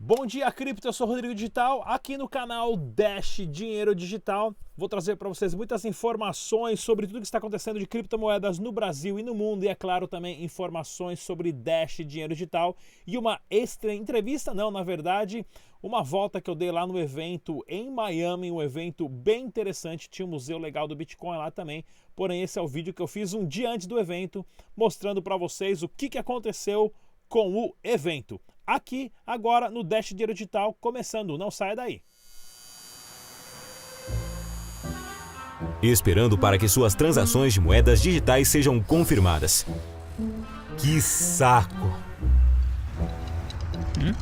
Bom dia, cripto. Eu sou Rodrigo Digital, aqui no canal Dash Dinheiro Digital. Vou trazer para vocês muitas informações sobre tudo que está acontecendo de criptomoedas no Brasil e no mundo, e é claro também informações sobre Dash Dinheiro Digital e uma extra entrevista, não, na verdade, uma volta que eu dei lá no evento em Miami, um evento bem interessante. Tinha um museu legal do Bitcoin lá também. Porém, esse é o vídeo que eu fiz um dia antes do evento, mostrando para vocês o que, que aconteceu com o evento aqui agora no Dash Dinheiro Digital, começando. Não saia daí. Esperando para que suas transações de moedas digitais sejam confirmadas. Que saco! Hum?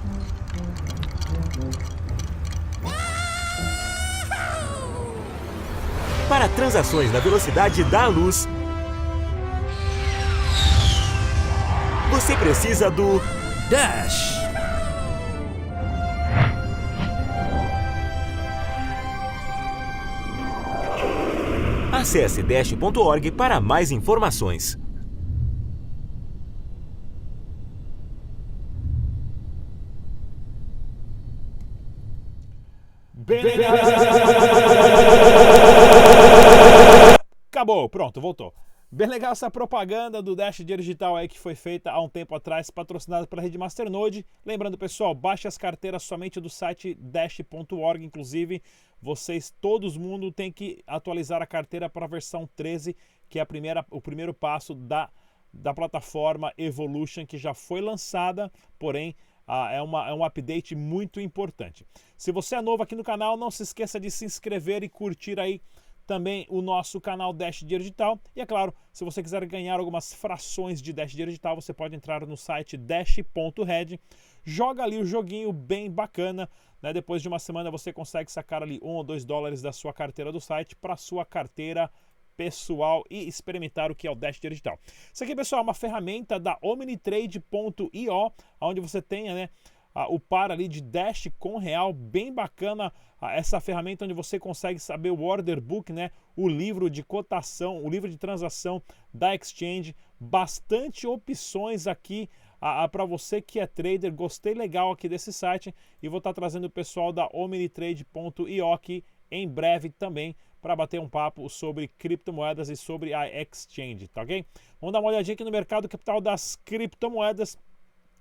Para transações na velocidade da luz, você precisa do Dash. Acesse dash.org para mais informações. Acabou, pronto, voltou. Bem legal essa propaganda do Dash Digital aí que foi feita há um tempo atrás, patrocinada pela rede Masternode. Lembrando, pessoal, baixe as carteiras somente do site dash.org, inclusive vocês, todos mundo tem que atualizar a carteira para a versão 13, que é a primeira, o primeiro passo da, da plataforma Evolution, que já foi lançada, porém ah, é, uma, é um update muito importante. Se você é novo aqui no canal, não se esqueça de se inscrever e curtir aí também o nosso canal Dash Dinheiro Digital. E é claro, se você quiser ganhar algumas frações de Dash Dinheiro Digital, você pode entrar no site dash.red, joga ali o joguinho bem bacana. Né? Depois de uma semana você consegue sacar ali um ou dois dólares da sua carteira do site para sua carteira pessoal e experimentar o que é o Dash Digital. Isso aqui, pessoal, é uma ferramenta da omnitrade.io, onde você tem, né, o par ali de Dash com real, bem bacana essa ferramenta onde você consegue saber o order book, né, o livro de cotação, o livro de transação da exchange, bastante opções aqui para você que é trader. Gostei legal aqui desse site e vou estar tá trazendo o pessoal da omnitrade.io aqui em breve também para bater um papo sobre criptomoedas e sobre a exchange, tá ok? Vamos dar uma olhadinha aqui no mercado capital das criptomoedas.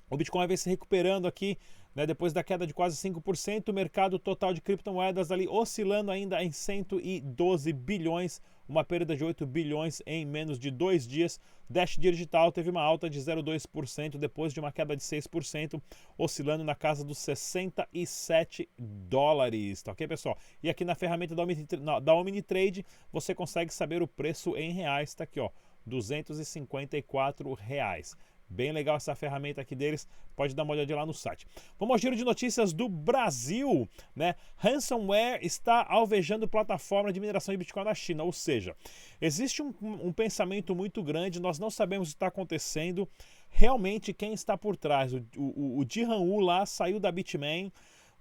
O Bitcoin vem se recuperando aqui, né, depois da queda de quase 5%, o mercado total de criptomoedas ali oscilando ainda em 112 bilhões, uma perda de 8 bilhões em menos de dois dias. Dash Digital teve uma alta de 0,2% depois de uma queda de 6%, oscilando na casa dos 67 dólares, tá ok, pessoal? E aqui na ferramenta da, Omni, da Omnitrade você consegue saber o preço em reais, tá aqui, ó, 254 reais. Bem legal essa ferramenta aqui deles, pode dar uma olhadinha lá no site. Vamos ao giro de notícias do Brasil, né? Ransomware está alvejando plataforma de mineração de Bitcoin na China, ou seja, existe um, um pensamento muito grande, nós não sabemos o que está acontecendo, realmente quem está por trás. O, o, o Jihan Wu lá saiu da Bitmain,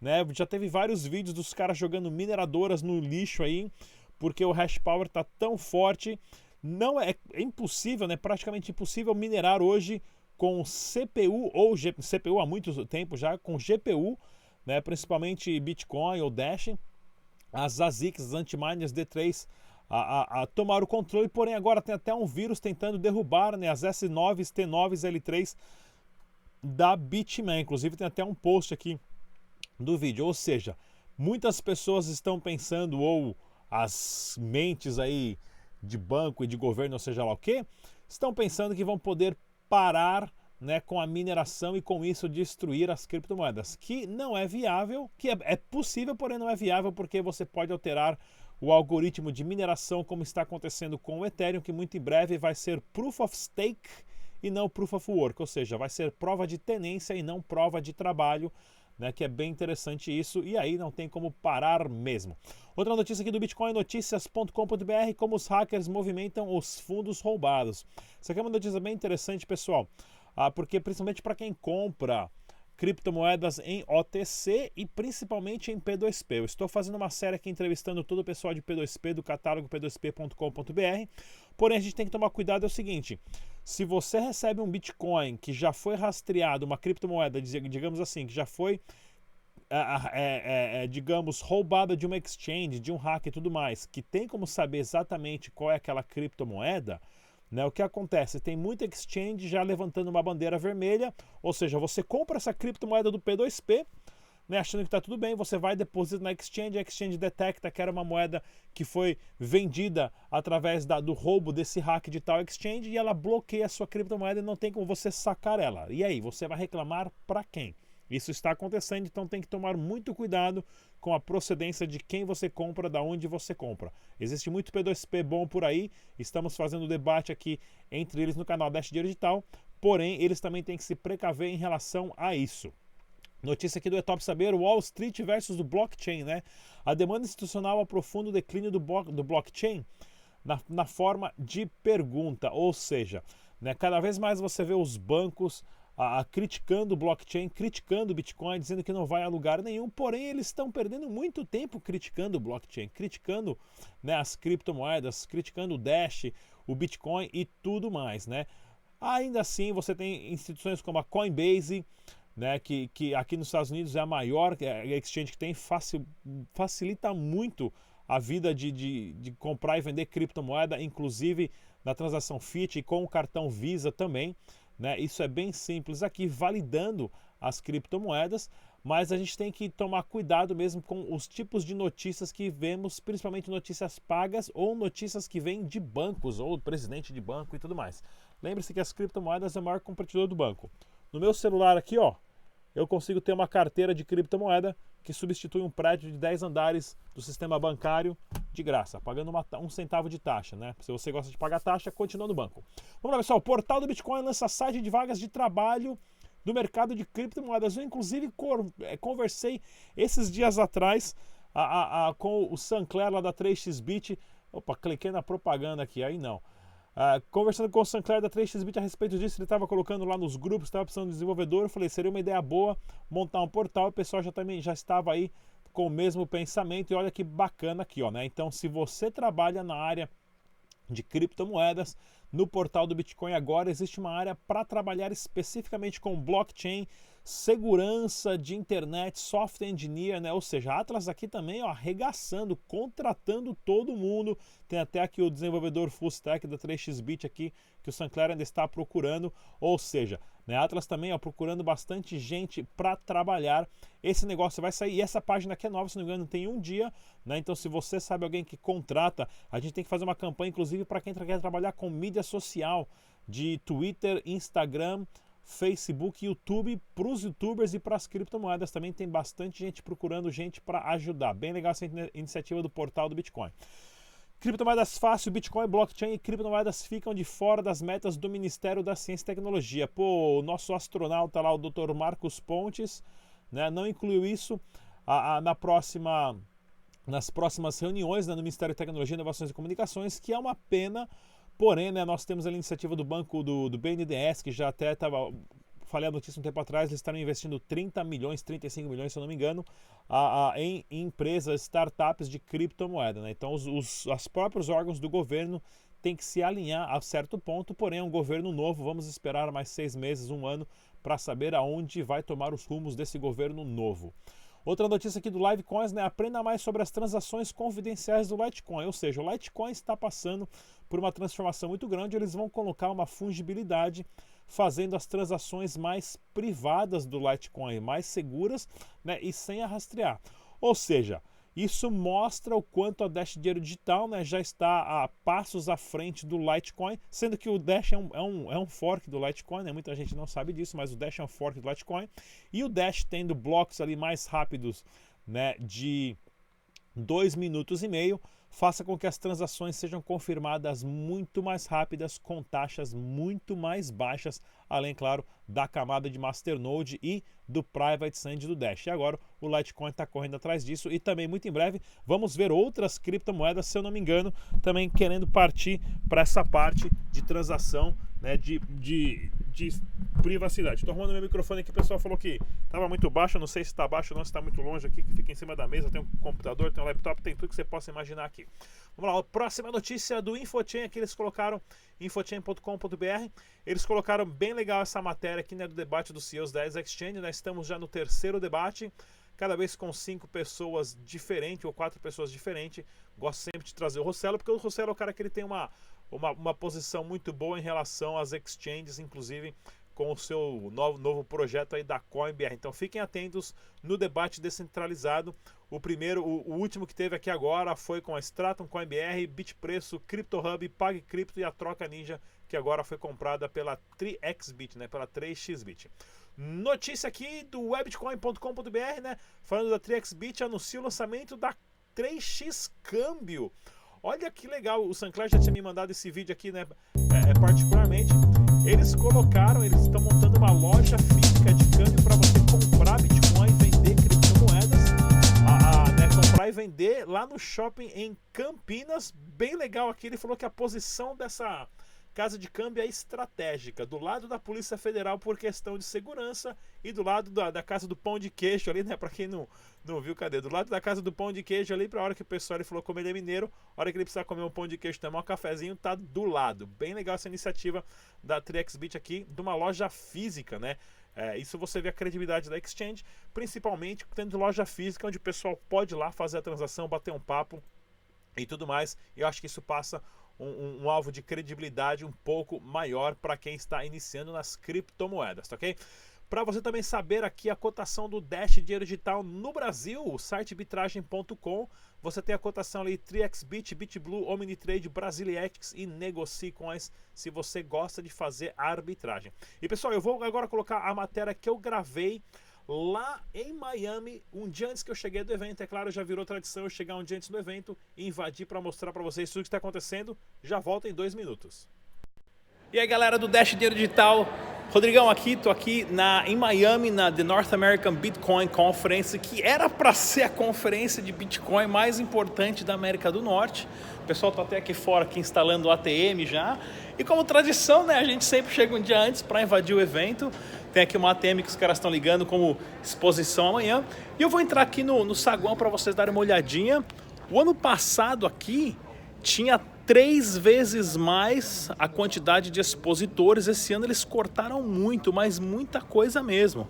né? Já teve vários vídeos dos caras jogando mineradoras no lixo aí, porque o hash power está tão forte não é, é, impossível, né? Praticamente impossível minerar hoje com CPU ou G, CPU há muito tempo já com GPU, né? Principalmente Bitcoin ou Dash, as ASICs, as antiminers D3 a, a, a, tomar o controle, porém agora tem até um vírus tentando derrubar né, as S9s, T9s, L3 da Bitmain. Inclusive tem até um post aqui do vídeo. Ou seja, muitas pessoas estão pensando, ou as mentes aí de banco e de governo, ou seja lá o que, estão pensando que vão poder parar né, com a mineração e com isso destruir as criptomoedas, que não é viável, que é, é possível, porém não é viável porque você pode alterar o algoritmo de mineração como está acontecendo com o Ethereum, que muito em breve vai ser Proof of Stake e não Proof of Work, ou seja, vai ser prova de tenência e não prova de trabalho né, que é bem interessante isso, e aí não tem como parar mesmo. Outra notícia aqui do Bitcoin, noticias.com.br, como os hackers movimentam os fundos roubados. Isso aqui é uma notícia bem interessante, pessoal, ah, porque principalmente para quem compra criptomoedas em OTC e principalmente em P2P. Eu estou fazendo uma série aqui entrevistando todo o pessoal de P2P, do catálogo p2p.com.br. Porém, a gente tem que tomar cuidado é o seguinte: se você recebe um Bitcoin que já foi rastreado, uma criptomoeda, digamos assim, que já foi é, é, digamos, roubada de uma exchange, de um hack e tudo mais, que tem como saber exatamente qual é aquela criptomoeda, né, o que acontece? Tem muita exchange já levantando uma bandeira vermelha, ou seja, você compra essa criptomoeda do P2P, né, achando que está tudo bem, você vai depositar na exchange, a exchange detecta que era uma moeda que foi vendida através da, do roubo desse hack de tal exchange e ela bloqueia a sua criptomoeda e não tem como você sacar ela. E aí, você vai reclamar para quem? Isso está acontecendo, então tem que tomar muito cuidado com a procedência de quem você compra, da onde você compra. Existe muito P2P bom por aí, estamos fazendo debate aqui entre eles no canal Dash Digital, porém eles também têm que se precaver em relação a isso. Notícia aqui do É Top Saber, Wall Street versus o blockchain, né? A demanda institucional aprofunda o declínio do, blo do blockchain na, na, forma de pergunta, ou seja, né, cada vez mais você vê os bancos a, a, criticando o blockchain, criticando o Bitcoin, dizendo que não vai a lugar nenhum, porém eles estão perdendo muito tempo criticando o blockchain, criticando né, as criptomoedas, criticando o Dash, o Bitcoin e tudo mais, né? Ainda assim, você tem instituições como a Coinbase, né, que, que aqui nos Estados Unidos é a maior é, exchange que tem, facil, facilita muito a vida de, de, de, comprar e vender criptomoeda, inclusive na transação Fiat e com o cartão Visa também. Né? Isso é bem simples aqui, validando as criptomoedas, mas a gente tem que tomar cuidado mesmo com os tipos de notícias que vemos, principalmente notícias pagas ou notícias que vêm de bancos ou presidente de banco e tudo mais. Lembre-se que as criptomoedas é o maior competidor do banco. No meu celular aqui, ó, eu consigo ter uma carteira de criptomoeda que substitui um prédio de 10 andares do sistema bancário de graça, pagando uma, um centavo de taxa, né? Se você gosta de pagar taxa, continua no banco. Vamos lá, pessoal. O portal do Bitcoin lança site de vagas de trabalho do mercado de criptomoedas. Eu, inclusive, é, conversei esses dias atrás a, a, a, com o Sancler lá da 3xBit. Opa, cliquei na propaganda aqui, aí não. Uh, conversando com o Sancler da 3xBit a respeito disso, ele estava colocando lá nos grupos, estava precisando de desenvolvedor. Eu falei, seria uma ideia boa montar um portal. O pessoal já, também, já estava aí com o mesmo pensamento. E olha que bacana aqui, ó, né? Então, se você trabalha na área de criptomoedas, no portal do Bitcoin agora existe uma área para trabalhar especificamente com blockchain, segurança de internet, software engineer, né? Ou seja, a Atlas aqui também ó, arregaçando, contratando todo mundo. Tem até aqui o desenvolvedor full stack da 3xBit aqui que o Sancler ainda está procurando. Ou seja, né, Atlas também ó, procurando bastante gente para trabalhar. Esse negócio vai sair. E essa página aqui é nova, se não me engano, tem um dia. Né? Então, se você sabe alguém que contrata, a gente tem que fazer uma campanha, inclusive, para quem quer trabalhar com mídia social de Twitter, Instagram, Facebook, YouTube, para os youtubers e para as criptomoedas também tem bastante gente procurando gente para ajudar. Bem legal essa iniciativa do portal do Bitcoin. Criptomoedas fácil, Bitcoin, blockchain e criptomoedas ficam de fora das metas do Ministério da Ciência e Tecnologia. Pô, o nosso astronauta lá, o Dr. Marcos Pontes, né, não incluiu isso a, a, na próxima, nas próximas reuniões né, no Ministério da Tecnologia, Inovações e Comunicações, que é uma pena Porém, né, nós temos a iniciativa do banco do, do BNDES, que já até estava. Falei a notícia um tempo atrás, eles estão investindo 30 milhões, 35 milhões, se eu não me engano, a, a, em, em, empresas, startups de criptomoeda. Né? Então, os, os, os próprios órgãos do governo têm que se alinhar a certo ponto, porém, é um governo novo. Vamos esperar mais seis meses, um ano, para saber aonde vai tomar os rumos desse governo novo. Outra notícia aqui do Livecoins, né? Aprenda mais sobre as transações confidenciais do Litecoin. Ou seja, o Litecoin está passando por uma transformação muito grande. Eles vão colocar uma fungibilidade, fazendo as transações mais privadas do Litecoin, mais seguras né? e sem a rastrear. Ou seja, isso mostra o quanto a Dash Dinheiro Digital né, já está a passos à frente do Litecoin, sendo que o Dash é um, é um, é um fork do Litecoin, né? muita gente não sabe disso, mas o Dash é um fork do Litecoin. E o Dash tendo blocos ali mais rápidos né, de 2 minutos e meio, faça com que as transações sejam confirmadas muito mais rápidas, com taxas muito mais baixas, além, claro, da camada de Masternode e do Private Sand do Dash. E agora o Litecoin está correndo atrás disso e também muito em breve vamos ver outras criptomoedas, se eu não me engano, também querendo partir para essa parte de transação né, de, de, de privacidade. Estou arrumando meu microfone aqui, o pessoal falou que estava muito baixo, não sei se está baixo ou não, se está muito longe aqui, que fica em cima da mesa, tem um computador, tem um laptop, tem tudo que você possa imaginar aqui. Vamos lá, próxima notícia do Infochain, aqui eles colocaram, infochain.com.br, eles colocaram bem legal essa matéria aqui, né, do debate dos CEOs da Exchange, nós estamos já no terceiro debate, cada vez com cinco pessoas diferentes ou quatro pessoas diferentes. Gosto sempre de trazer o Rossello, porque o Rossello é o cara que ele tem uma, uma, uma posição muito boa em relação às exchanges, inclusive com o seu novo, novo projeto aí da CoinBR. Então fiquem atentos no debate descentralizado. O primeiro, o, o, último que teve aqui agora foi com a Stratum, CoinBR, Bitpreço, CryptoHub, PagCrypto e a Troca Ninja, que agora foi comprada pela 3xBit, né, pela 3xBit. Notícia aqui do webcoin.com.br, né? Falando da 3xBit, anuncia o lançamento da 3x Câmbio. Olha que legal, o Sancler já tinha me mandado esse vídeo aqui, né? É, é particularmente. Eles colocaram, eles estão montando uma loja física de câmbio para você comprar Bitcoin, vender criptomoedas, a, a, né, comprar e vender lá no shopping em Campinas. Bem legal aqui. Ele falou que a posição dessa casa de câmbio é estratégica, do lado da Polícia Federal por questão de segurança e do lado da, da casa do pão de queijo ali, né? Para quem não, não viu, cadê? Do lado da casa do pão de queijo ali, para a hora que o pessoal ele falou como ele é mineiro, hora que ele precisar comer um pão de queijo, tomar um cafezinho, tá do lado. Bem legal essa iniciativa da 3xBit aqui, de uma loja física, né? É, isso você vê a credibilidade da exchange, principalmente tendo loja física onde o pessoal pode ir lá fazer a transação, bater um papo e tudo mais. Eu acho que isso passa um, um, um alvo de credibilidade um pouco maior para quem está iniciando nas criptomoedas, tá ok? Para você também saber aqui a cotação do Dash Dinheiro Digital no Brasil, o site bitragem.com, você tem a cotação ali TriXBit, BitBlue, Omnitrade, Brasiliex e Negocie Coins, se você gosta de fazer arbitragem. E pessoal, eu vou agora colocar a matéria que eu gravei lá em Miami, um dia antes que eu cheguei do evento. É claro, já virou tradição eu chegar um dia antes do evento e invadir para mostrar para vocês tudo que está acontecendo. Já volto em dois minutos. E aí, galera do Dash Dinheiro Digital, Rodrigão aqui, tô aqui na, em Miami, na The North American Bitcoin Conference, que era para ser a conferência de Bitcoin mais importante da América do Norte. O pessoal tá até aqui fora aqui instalando o ATM já. E como tradição, né, a gente sempre chega um dia antes para invadir o evento. Tem aqui uma ATM que os caras estão ligando como exposição amanhã. E eu vou entrar aqui no, no saguão para vocês darem uma olhadinha. O ano passado aqui tinha três vezes mais a quantidade de expositores. Esse ano eles cortaram muito, mas muita coisa mesmo.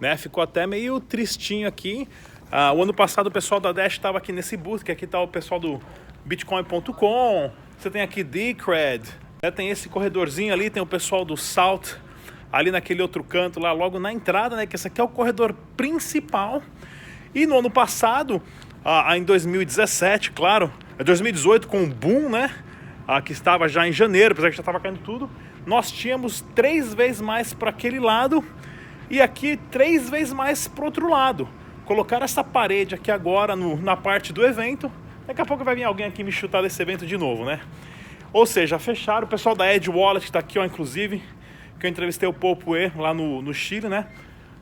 Né? Ficou até meio tristinho aqui. Ah, o ano passado o pessoal da Dash estava aqui nesse booth, que aqui está o pessoal do Bitcoin.com. Você tem aqui Decred, né? tem esse corredorzinho ali, tem o pessoal do Salt ali naquele outro canto lá, logo na entrada, né? Que esse aqui é o corredor principal. E no ano passado, ah, em 2017, claro, 2018 com o boom, né? Ah, que estava já em janeiro, apesar que já estava caindo tudo, nós tínhamos três vezes mais para aquele lado e aqui três vezes mais para outro lado. Colocar essa parede aqui agora no, na parte do evento. Daqui a pouco vai vir alguém aqui me chutar desse evento de novo, né? Ou seja, fecharam. O pessoal da Edge Wallet está aqui, ó, inclusive, que eu entrevistei o Popue lá no, no Chile, né?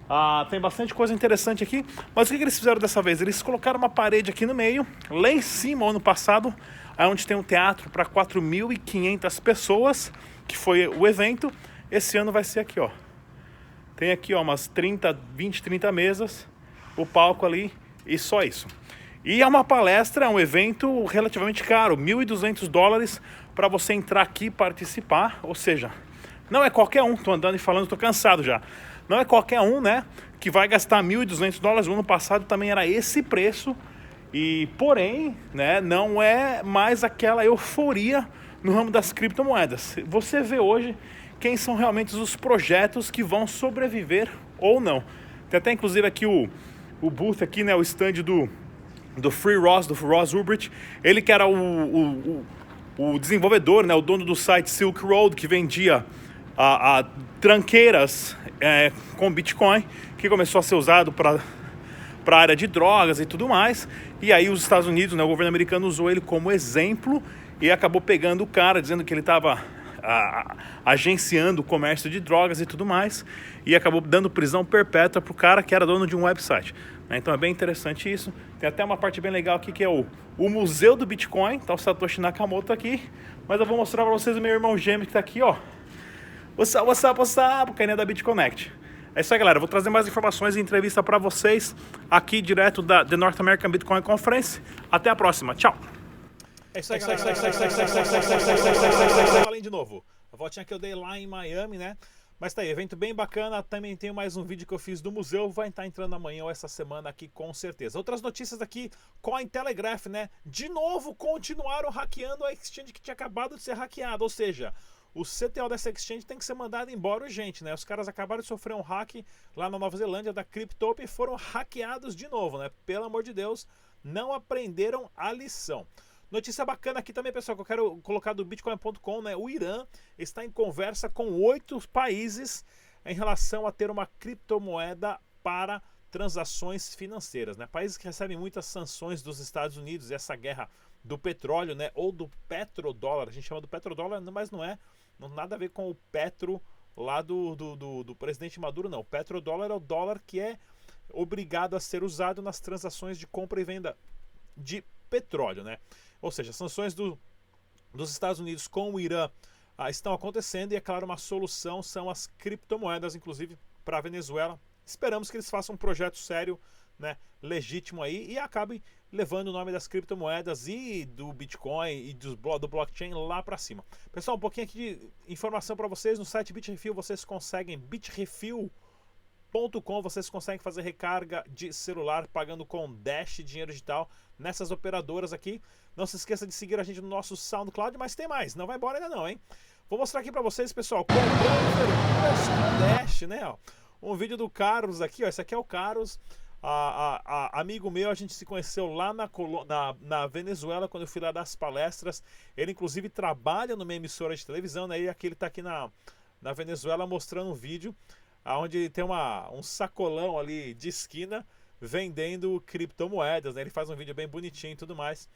Ah, tem bastante coisa interessante aqui. Mas o que, que, eles fizeram dessa vez? Eles colocaram uma parede aqui no meio, lá em cima, ano passado, onde tem um teatro para 4.500 pessoas, que foi o evento. Esse ano vai ser aqui, ó. Tem aqui, ó, umas 30, 20, 30 mesas, o palco ali e só isso. E é uma palestra, é um evento relativamente caro, 1.200 dólares para você entrar aqui e participar, ou seja, não é qualquer um, tô andando e falando, tô cansado já. Não é qualquer um, né, que vai gastar 1.200 dólares. O ano passado também era esse preço. E, porém, né, não é mais aquela euforia no ramo das criptomoedas. Você vê hoje quem são realmente os projetos que vão sobreviver ou não. Tem até inclusive aqui o, o booth aqui, né, o stand do, do Free Ross, do Ross Ulbricht. Ele que era o, o, o, o desenvolvedor, né, o dono do site Silk Road, que vendia a, a tranqueiras é, com Bitcoin, que começou a ser usado para para a área de drogas e tudo mais. E aí os Estados Unidos, né, o governo americano usou ele como exemplo e acabou pegando o cara, dizendo que ele estava agenciando o comércio de drogas e tudo mais, e acabou dando prisão perpétua para o cara que era dono de um website. Né? Então é bem interessante isso. Tem até uma parte bem legal aqui que é o, o Museu do Bitcoin, tá o Satoshi Nakamoto aqui, mas eu vou mostrar para vocês o meu irmão gêmeo que está aqui, ó. What's up, what's up, what's up? Carinha da BitConnect. É isso aí, galera. Vou trazer mais informações e entrevista para vocês aqui direto da The North American Bitcoin Conference. Até a próxima. Tchau. É isso aí, galera. Além de novo. A voltinha que eu dei lá em Miami, né? Mas tá aí, evento bem bacana. Também tenho mais um vídeo que eu fiz do museu. Vai estar entrando amanhã ou essa semana aqui, com certeza. Outras notícias aqui, Cointelegraph, né? De novo, continuaram hackeando a exchange que tinha acabado de ser hackeada. Ou seja, o CTO dessa exchange tem que ser mandado embora urgente, né? Os caras acabaram de sofrer um hack lá na Nova Zelândia da Cryptop e foram hackeados de novo, né? Pelo amor de Deus, não aprenderam a lição. Notícia bacana aqui também, pessoal, que eu quero colocar do Bitcoin.com, né? O Irã está em conversa com oito países em relação a ter uma criptomoeda para transações financeiras, né? Países que recebem muitas sanções dos Estados Unidos, e essa guerra do petróleo, né? Ou do petrodólar, a gente chama do petrodólar, mas não é, não nada a ver com o petro lá do, do, do, do presidente Maduro, não. O petrodólar é o dólar que é obrigado a ser usado nas transações de compra e venda de petróleo, né? Ou seja, sanções do, dos Estados Unidos com o Irã ah, estão acontecendo e, é claro, uma solução são as criptomoedas, inclusive para a Venezuela. Esperamos que eles façam um projeto sério, né, legítimo aí e acabem levando o nome das criptomoedas e do Bitcoin e do, do blockchain lá para cima. Pessoal, um pouquinho aqui de informação para vocês. No site BitRefill vocês conseguem BitRefill.com vocês conseguem fazer recarga de celular pagando com Dash, dinheiro digital, nessas operadoras aqui. Não se esqueça de seguir a gente no nosso SoundCloud, mas tem mais, não vai embora ainda não, hein? Vou mostrar aqui para vocês, pessoal, comprando Dash, né? Ó. Um vídeo do Carlos aqui, ó. Esse aqui é o Carlos. A, a, amigo meu, a gente se conheceu lá na, na, na, Venezuela, quando eu fui lá das palestras. Ele, inclusive, trabalha numa emissora de televisão, né? E aqui ele tá aqui na, na Venezuela mostrando um vídeo onde tem uma, um sacolão ali de esquina vendendo criptomoedas. Né? Ele faz um vídeo bem bonitinho e tudo mais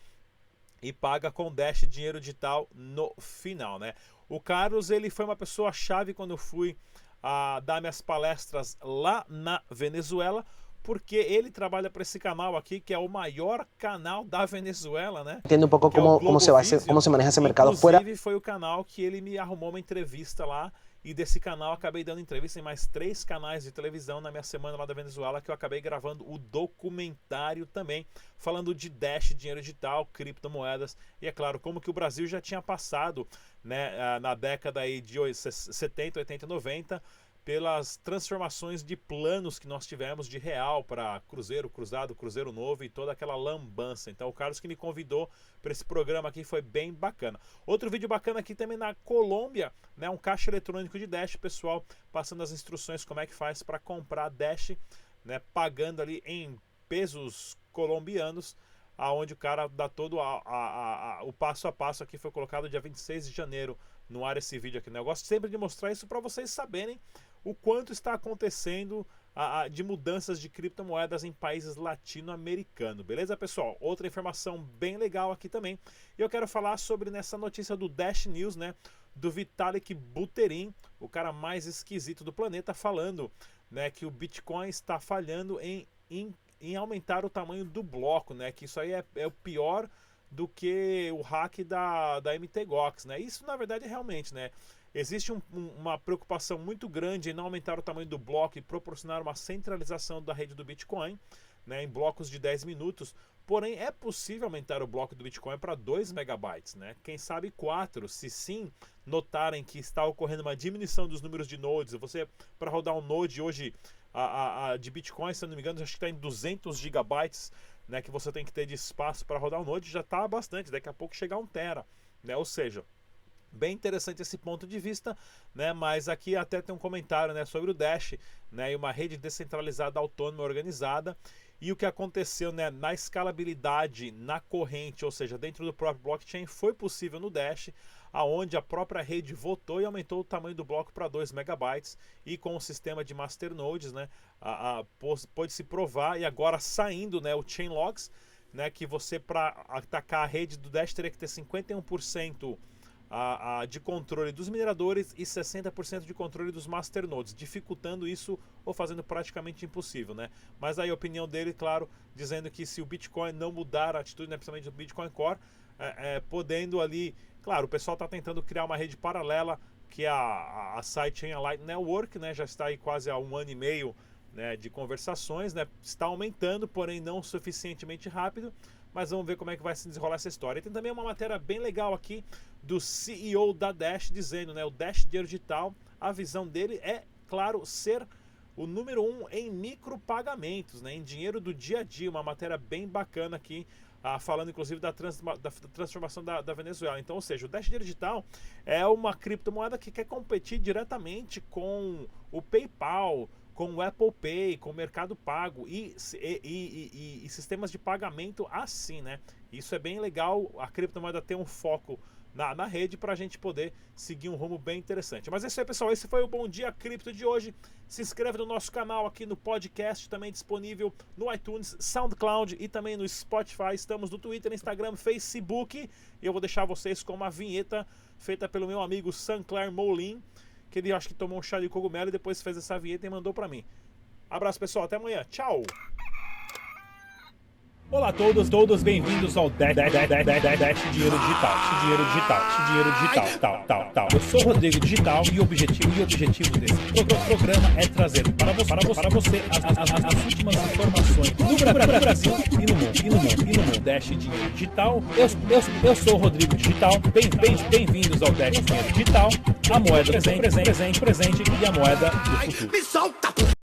e paga com Dash dinheiro digital no final, né? O Carlos, ele foi uma pessoa chave quando eu fui a dar minhas palestras lá na Venezuela, porque ele trabalha para esse canal aqui, que é o maior canal da Venezuela, né? Entendo um pouco como, é como, se, como se maneja esse mercado Inclusive, fora. foi o canal que ele me arrumou uma entrevista lá e desse canal acabei dando entrevista em mais três canais de televisão na minha semana lá da Venezuela, que eu acabei gravando o documentário também, falando de Dash, dinheiro digital, criptomoedas e, é claro, como que o Brasil já tinha passado né, na década aí de 70, 80, 90 pelas transformações de planos que nós tivemos de real para Cruzeiro, Cruzado, Cruzeiro Novo e toda aquela lambança. Então, o Carlos que me convidou para esse programa aqui foi bem bacana. Outro vídeo bacana aqui também na Colômbia, né, um caixa eletrônico de Dash, pessoal, passando as instruções como é que faz para comprar Dash, né, pagando ali em pesos colombianos aonde o cara dá todo a, a, a, o passo a passo aqui foi colocado dia 26 de janeiro no ar esse vídeo aqui. Né? Eu gosto sempre de mostrar isso para vocês saberem o quanto está acontecendo a, a, de mudanças de criptomoedas em países latino-americanos. Beleza, pessoal? Outra informação bem legal aqui também. Eu quero falar sobre nessa notícia do Dash News, né? Do Vitalik Buterin, o cara mais esquisito do planeta, falando né, que o Bitcoin está falhando em, em, em aumentar o tamanho do bloco, né? Que isso aí é, é o pior do que o hack da, da MTGOX, né? Isso na verdade é realmente, né? Existe um, um, uma preocupação muito grande em não aumentar o tamanho do bloco e proporcionar uma centralização da rede do Bitcoin né, em blocos de 10 minutos. Porém, é possível aumentar o bloco do Bitcoin para 2 megabytes, né? Quem sabe 4, se sim notarem que está ocorrendo uma diminuição dos números de nodes. Você, para rodar um node hoje a, a, a de Bitcoin, se não me engano, acho que está em 200 gigabytes, né? Que você tem que ter de espaço para rodar um node, já está bastante. Daqui a pouco chegar a 1 tera, né? Ou seja, Bem interessante esse ponto de vista, né? Mas aqui até tem um comentário, né, sobre o Dash, né, e uma rede descentralizada autônoma organizada e o que aconteceu, né, na escalabilidade na corrente, ou seja, dentro do próprio blockchain, foi possível no Dash, aonde a própria rede votou e aumentou o tamanho do bloco para 2 megabytes e com o sistema de masternodes, né, a, a, se provar e agora saindo, né, o chain logs, né, que você para atacar a rede do Dash teria que ter 51% a, a, de controle dos mineradores e 60% de controle dos masternodes, dificultando isso ou fazendo praticamente impossível, né? Mas aí a opinião dele, claro, dizendo que se o Bitcoin não mudar a atitude, né, principalmente do Bitcoin Core, é, é, podendo ali, claro, o pessoal está tentando criar uma rede paralela que é a, a Sidechain Light Network, né? Já está aí quase há um ano e meio né, de conversações, né? Está aumentando, porém não suficientemente rápido mas vamos ver como é que vai se desenrolar essa história. E tem também uma matéria bem legal aqui do CEO da Dash dizendo, né, o Dash Dinheiro Digital a visão dele é, claro, ser o número um em micropagamentos, né, em dinheiro do dia a dia. Uma matéria bem bacana aqui, ah, falando inclusive da, trans, da, da transformação da, da, Venezuela. Então, ou seja, o Dash Digital é uma criptomoeda que quer competir diretamente com o PayPal, com o Apple Pay, com o Mercado Pago e, e, e, e, sistemas de pagamento assim, né? Isso é bem legal. A criptomoeda tem um foco na, na rede para a gente poder seguir um rumo bem interessante. Mas é isso aí, pessoal. Esse foi o Bom Dia Cripto de hoje. Se inscreve no nosso canal aqui no podcast, também disponível no iTunes, SoundCloud e também no Spotify. Estamos no Twitter, Instagram, Facebook. Eu vou deixar vocês com uma vinheta feita pelo meu amigo Sancler Molin, que ele acho que tomou um chá de cogumelo e depois fez essa vinheta e mandou para mim. Abraço, pessoal. Até amanhã. Tchau! Olá a todos, todos bem-vindos ao Dash, Dash, Dash, Dash, Dash, Dash Dinheiro Digital, Dinheiro Digital, Dinheiro Digital, tal, tal, tal. Eu sou o Rodrigo Digital e o objetivo, e o objetivo desse programa é trazer para você, para para você as, as, as, as últimas informações do Brasil e no mundo, e no mundo, e no mundo. Dash Dinheiro Digital. Eu, eu, eu sou o Rodrigo Digital. Bem, bem, bem-vindos ao Dash Dinheiro Digital, a moeda presente, presente, presente e a moeda do futuro. Me solta,